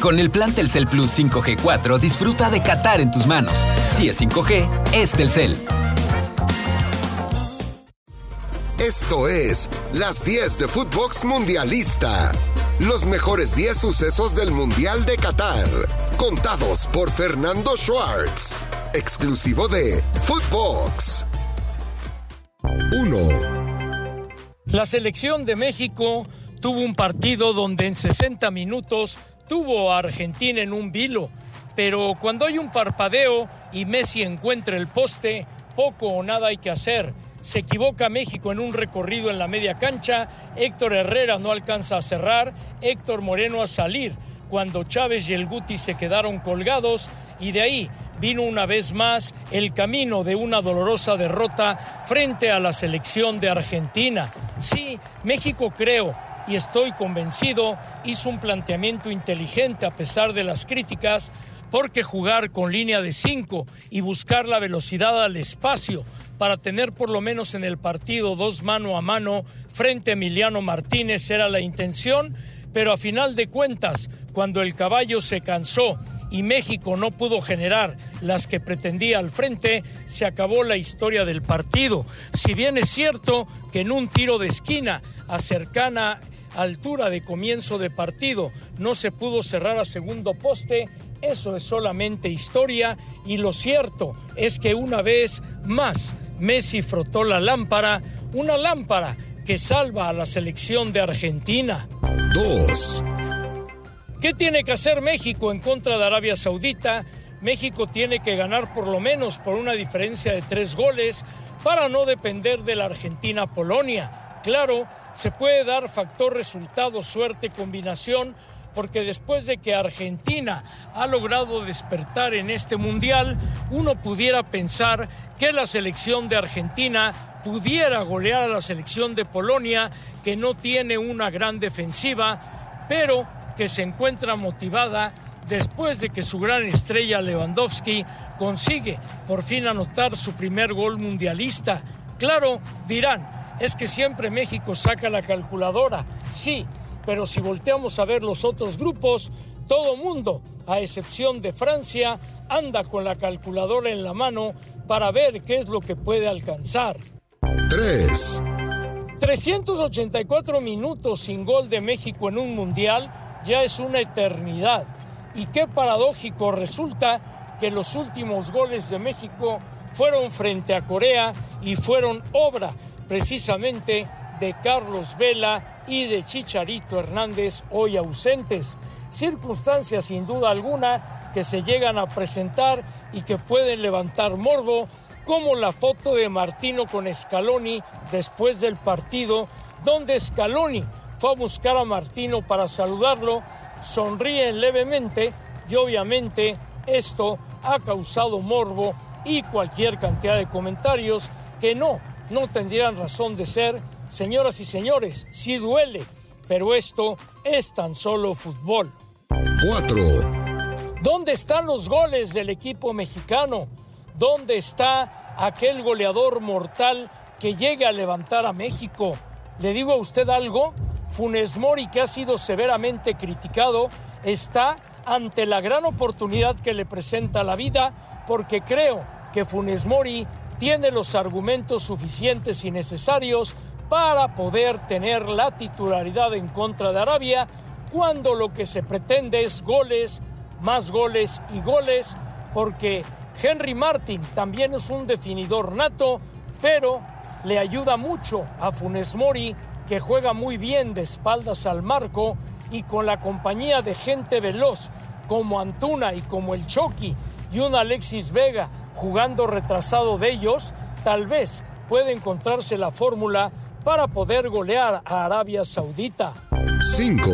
Con el plan Telcel Plus 5G 4 disfruta de Qatar en tus manos. Si es 5G, es Telcel. Esto es Las 10 de Footbox Mundialista. Los mejores 10 sucesos del Mundial de Qatar. Contados por Fernando Schwartz. Exclusivo de Footbox. 1. La selección de México tuvo un partido donde en 60 minutos tuvo a Argentina en un vilo, pero cuando hay un parpadeo y Messi encuentra el poste, poco o nada hay que hacer. Se equivoca México en un recorrido en la media cancha, Héctor Herrera no alcanza a cerrar, Héctor Moreno a salir, cuando Chávez y el Guti se quedaron colgados y de ahí vino una vez más el camino de una dolorosa derrota frente a la selección de Argentina. Sí, México creo y estoy convencido hizo un planteamiento inteligente a pesar de las críticas porque jugar con línea de 5 y buscar la velocidad al espacio para tener por lo menos en el partido dos mano a mano frente a Emiliano Martínez era la intención, pero a final de cuentas, cuando el caballo se cansó y México no pudo generar las que pretendía al frente, se acabó la historia del partido. Si bien es cierto que en un tiro de esquina a cercana altura de comienzo de partido no se pudo cerrar a segundo poste, eso es solamente historia y lo cierto es que una vez más Messi frotó la lámpara, una lámpara que salva a la selección de Argentina. 2. ¿Qué tiene que hacer México en contra de Arabia Saudita? México tiene que ganar por lo menos por una diferencia de tres goles para no depender de la Argentina-Polonia. Claro, se puede dar factor resultado, suerte, combinación, porque después de que Argentina ha logrado despertar en este mundial, uno pudiera pensar que la selección de Argentina pudiera golear a la selección de Polonia, que no tiene una gran defensiva, pero que se encuentra motivada después de que su gran estrella Lewandowski consigue por fin anotar su primer gol mundialista. Claro, dirán, es que siempre México saca la calculadora, sí, pero si volteamos a ver los otros grupos, todo mundo, a excepción de Francia, anda con la calculadora en la mano para ver qué es lo que puede alcanzar. 3. 384 minutos sin gol de México en un mundial ya es una eternidad. Y qué paradójico resulta que los últimos goles de México fueron frente a Corea y fueron obra precisamente de Carlos Vela y de Chicharito Hernández, hoy ausentes. Circunstancias sin duda alguna que se llegan a presentar y que pueden levantar morbo, como la foto de Martino con Scaloni después del partido, donde Scaloni fue a buscar a Martino para saludarlo, sonríen levemente y obviamente esto ha causado morbo y cualquier cantidad de comentarios que no, no tendrían razón de ser. Señoras y señores, sí duele, pero esto es tan solo fútbol. 4. ¿Dónde están los goles del equipo mexicano? ¿Dónde está aquel goleador mortal que llegue a levantar a México? ¿Le digo a usted algo? Funes Mori, que ha sido severamente criticado, está ante la gran oportunidad que le presenta la vida, porque creo que Funes Mori tiene los argumentos suficientes y necesarios para poder tener la titularidad en contra de Arabia cuando lo que se pretende es goles, más goles y goles, porque Henry Martin también es un definidor nato, pero le ayuda mucho a Funes Mori, que juega muy bien de espaldas al marco y con la compañía de gente veloz como Antuna y como el Chucky y un Alexis Vega jugando retrasado de ellos, tal vez puede encontrarse la fórmula para poder golear a Arabia Saudita. 5.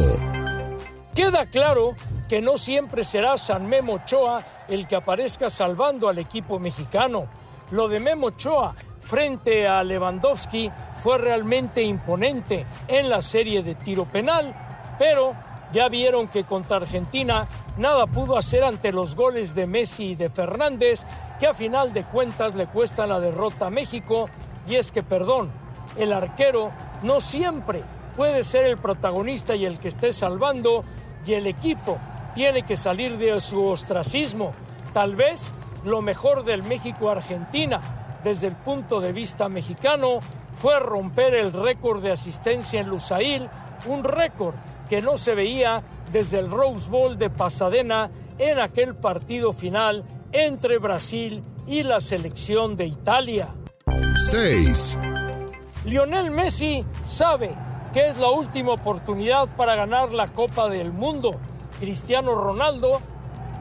Queda claro que no siempre será San Memo Ochoa el que aparezca salvando al equipo mexicano. Lo de Memo Ochoa frente a Lewandowski fue realmente imponente en la serie de tiro penal, pero ya vieron que contra Argentina nada pudo hacer ante los goles de Messi y de Fernández, que a final de cuentas le cuestan la derrota a México. Y es que, perdón, el arquero no siempre puede ser el protagonista y el que esté salvando, y el equipo tiene que salir de su ostracismo. Tal vez lo mejor del México-Argentina desde el punto de vista mexicano fue romper el récord de asistencia en Lusail, un récord que no se veía desde el Rose Bowl de Pasadena en aquel partido final entre Brasil y la selección de Italia. 6. Lionel Messi sabe que es la última oportunidad para ganar la Copa del Mundo. Cristiano Ronaldo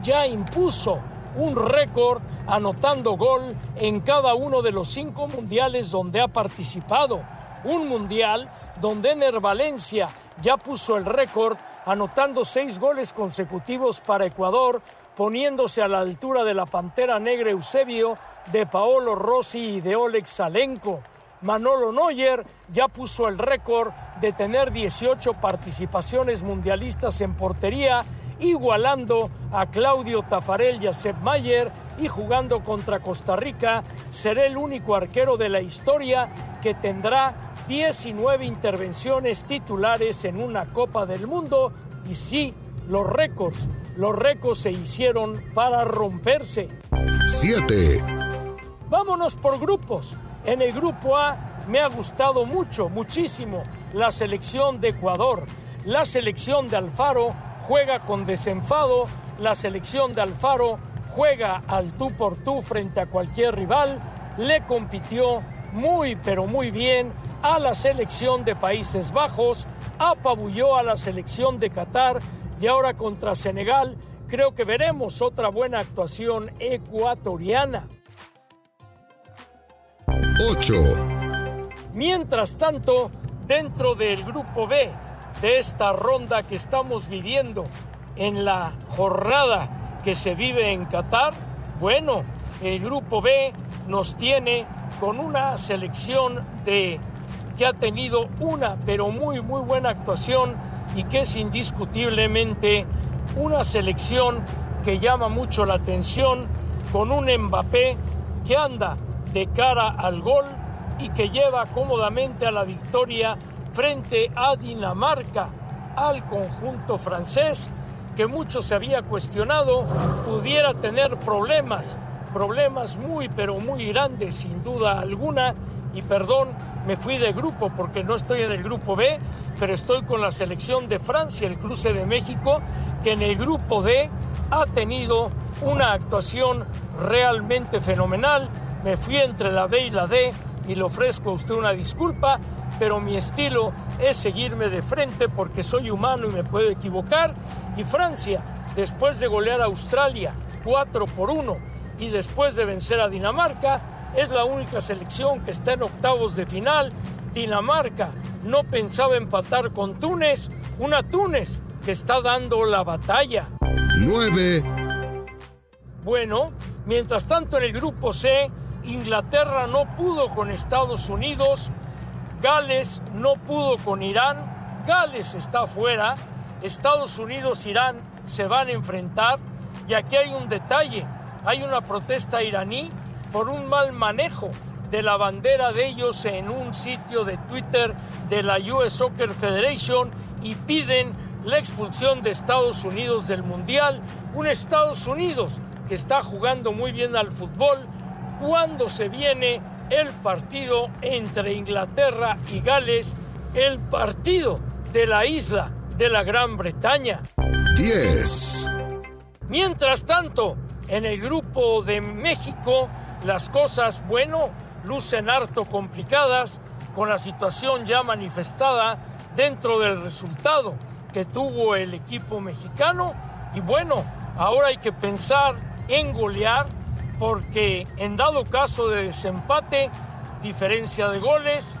ya impuso un récord anotando gol en cada uno de los cinco mundiales donde ha participado. Un mundial donde Ener Valencia ya puso el récord anotando seis goles consecutivos para Ecuador, poniéndose a la altura de la Pantera Negra Eusebio, de Paolo Rossi y de Oleg Salenko. Manolo Neuer ya puso el récord de tener 18 participaciones mundialistas en portería, igualando a Claudio Tafarel y a Sepp Mayer y jugando contra Costa Rica, será el único arquero de la historia que tendrá 19 intervenciones titulares en una Copa del Mundo y sí, los récords, los récords se hicieron para romperse. 7. Vámonos por grupos. En el grupo A me ha gustado mucho, muchísimo la selección de Ecuador. La selección de Alfaro juega con desenfado, la selección de Alfaro juega al tú por tú frente a cualquier rival, le compitió muy pero muy bien a la selección de Países Bajos, apabulló a la selección de Qatar y ahora contra Senegal creo que veremos otra buena actuación ecuatoriana. 8. Mientras tanto, dentro del grupo B de esta ronda que estamos viviendo en la jornada que se vive en Qatar, bueno, el grupo B nos tiene con una selección de que ha tenido una pero muy muy buena actuación y que es indiscutiblemente una selección que llama mucho la atención con un Mbappé que anda de cara al gol y que lleva cómodamente a la victoria frente a Dinamarca, al conjunto francés, que mucho se había cuestionado, pudiera tener problemas, problemas muy pero muy grandes sin duda alguna, y perdón, me fui de grupo porque no estoy en el grupo B, pero estoy con la selección de Francia, el cruce de México, que en el grupo D ha tenido una actuación realmente fenomenal, me fui entre la B y la D y le ofrezco a usted una disculpa, pero mi estilo es seguirme de frente porque soy humano y me puedo equivocar. Y Francia, después de golear a Australia 4 por 1 y después de vencer a Dinamarca, es la única selección que está en octavos de final. Dinamarca no pensaba empatar con Túnez, una Túnez que está dando la batalla. 9. Bueno, mientras tanto en el grupo C, Inglaterra no pudo con Estados Unidos, Gales no pudo con Irán, Gales está fuera, Estados Unidos Irán se van a enfrentar y aquí hay un detalle, hay una protesta iraní por un mal manejo de la bandera de ellos en un sitio de Twitter de la US Soccer Federation y piden la expulsión de Estados Unidos del Mundial, un Estados Unidos que está jugando muy bien al fútbol, cuando se viene el partido entre Inglaterra y Gales, el partido de la isla de la Gran Bretaña. 10. Mientras tanto, en el grupo de México, las cosas, bueno, lucen harto complicadas con la situación ya manifestada dentro del resultado que tuvo el equipo mexicano. Y bueno, ahora hay que pensar en golear porque en dado caso de desempate, diferencia de goles,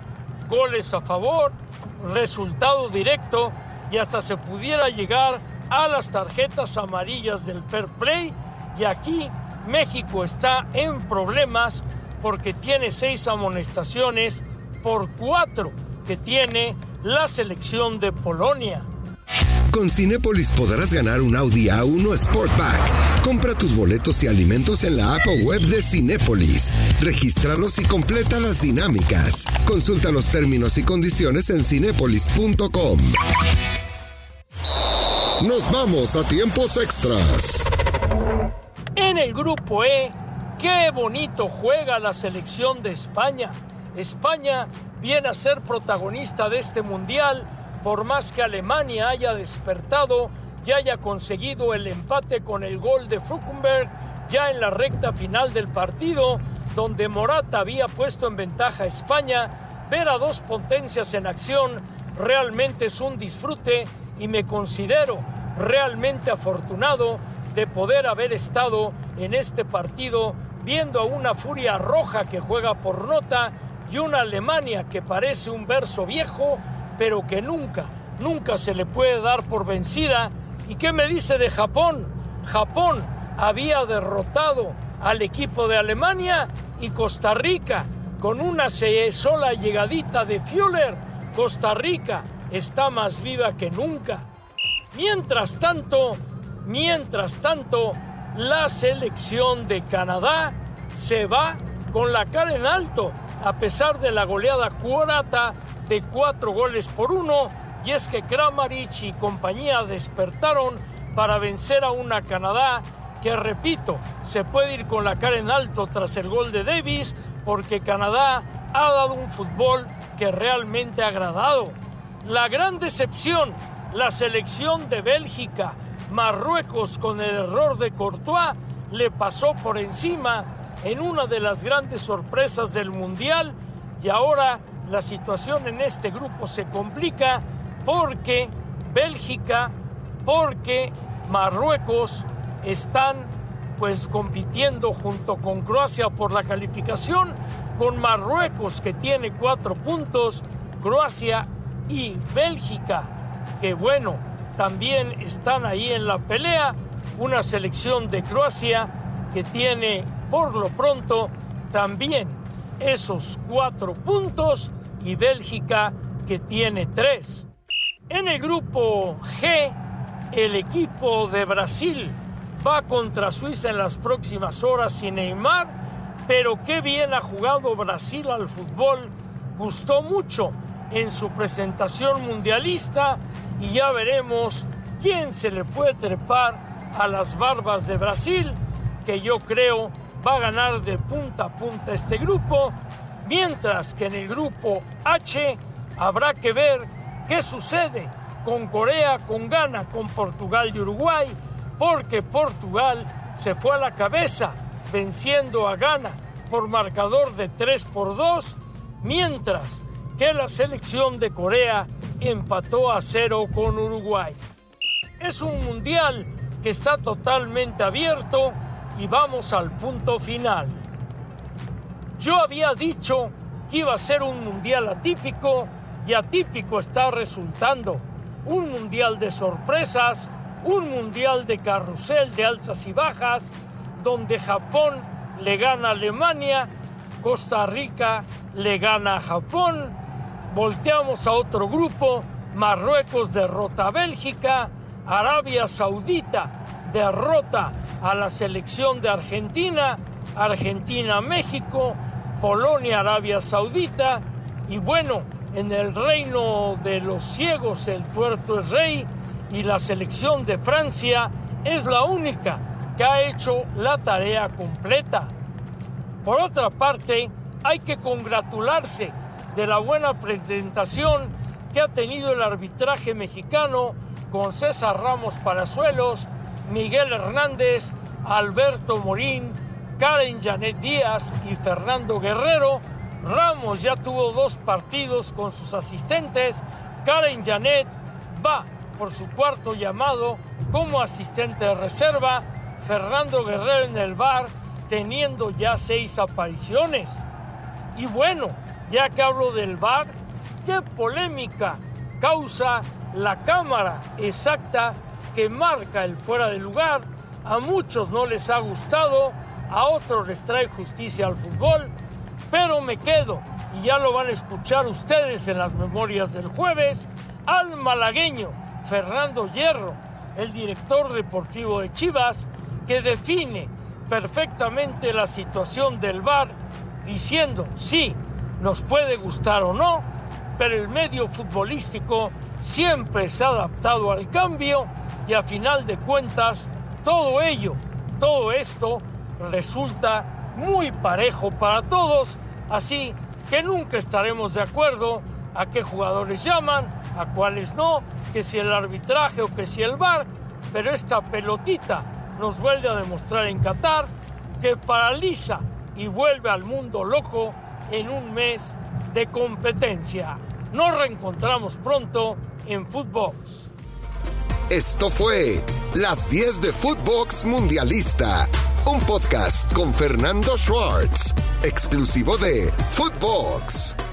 goles a favor, resultado directo y hasta se pudiera llegar a las tarjetas amarillas del fair play. Y aquí México está en problemas porque tiene seis amonestaciones por cuatro que tiene la selección de Polonia. Con Cinépolis podrás ganar un Audi A1 Sportback. Compra tus boletos y alimentos en la app web de Cinépolis. Regístralos y completa las dinámicas. Consulta los términos y condiciones en cinépolis.com. Nos vamos a tiempos extras. En el grupo E, qué bonito juega la selección de España. España viene a ser protagonista de este mundial, por más que Alemania haya despertado y haya conseguido el empate con el gol de Fruckenberg ya en la recta final del partido, donde Morata había puesto en ventaja a España, ver a dos potencias en acción realmente es un disfrute y me considero realmente afortunado de poder haber estado en este partido viendo a una furia roja que juega por nota y una Alemania que parece un verso viejo, pero que nunca, nunca se le puede dar por vencida. ¿Y qué me dice de Japón? Japón había derrotado al equipo de Alemania y Costa Rica con una sola llegadita de Fuller. Costa Rica está más viva que nunca. Mientras tanto, mientras tanto, la selección de Canadá se va con la cara en alto a pesar de la goleada cuarata de cuatro goles por uno y es que Kramaric y compañía despertaron para vencer a una Canadá que repito, se puede ir con la cara en alto tras el gol de Davis porque Canadá ha dado un fútbol que realmente ha agradado. La gran decepción, la selección de Bélgica, Marruecos con el error de Courtois, le pasó por encima en una de las grandes sorpresas del Mundial y ahora la situación en este grupo se complica porque Bélgica, porque Marruecos están pues compitiendo junto con Croacia por la calificación, con Marruecos que tiene cuatro puntos, Croacia y Bélgica, que bueno, también están ahí en la pelea, una selección de Croacia que tiene por lo pronto también esos cuatro puntos y Bélgica que tiene tres. En el grupo G, el equipo de Brasil va contra Suiza en las próximas horas sin Neymar, pero qué bien ha jugado Brasil al fútbol, gustó mucho en su presentación mundialista y ya veremos quién se le puede trepar a las barbas de Brasil, que yo creo va a ganar de punta a punta este grupo, mientras que en el grupo H habrá que ver qué sucede con Corea, con Ghana, con Portugal y Uruguay, porque Portugal se fue a la cabeza venciendo a Ghana por marcador de 3 por 2, mientras que la selección de Corea empató a cero con Uruguay. Es un mundial que está totalmente abierto y vamos al punto final. Yo había dicho que iba a ser un mundial atípico y atípico está resultando. Un mundial de sorpresas, un mundial de carrusel de altas y bajas, donde Japón le gana a Alemania, Costa Rica le gana a Japón, volteamos a otro grupo, Marruecos derrota a Bélgica, Arabia Saudita derrota a la selección de Argentina, Argentina-México, Polonia-Arabia Saudita y bueno, en el reino de los ciegos el tuerto es rey y la selección de Francia es la única que ha hecho la tarea completa. Por otra parte, hay que congratularse de la buena presentación que ha tenido el arbitraje mexicano con César Ramos Parazuelos, Miguel Hernández, Alberto Morín, Karen Janet Díaz y Fernando Guerrero. Ramos ya tuvo dos partidos con sus asistentes. Karen Janet va por su cuarto llamado como asistente de reserva. Fernando Guerrero en el bar teniendo ya seis apariciones. Y bueno, ya que hablo del bar, qué polémica causa la cámara exacta que marca el fuera de lugar. A muchos no les ha gustado, a otros les trae justicia al fútbol, pero me quedo, y ya lo van a escuchar ustedes en las memorias del jueves, al malagueño Fernando Hierro, el director deportivo de Chivas, que define perfectamente la situación del VAR diciendo, sí, nos puede gustar o no, pero el medio futbolístico siempre se ha adaptado al cambio y a final de cuentas todo ello, todo esto resulta muy parejo para todos, así que nunca estaremos de acuerdo a qué jugadores llaman, a cuáles no, que si el arbitraje o que si el VAR, pero esta pelotita nos vuelve a demostrar en Qatar que paraliza y vuelve al mundo loco en un mes de competencia. Nos reencontramos pronto en Footbox. Esto fue Las 10 de Footbox Mundialista, un podcast con Fernando Schwartz, exclusivo de Footbox.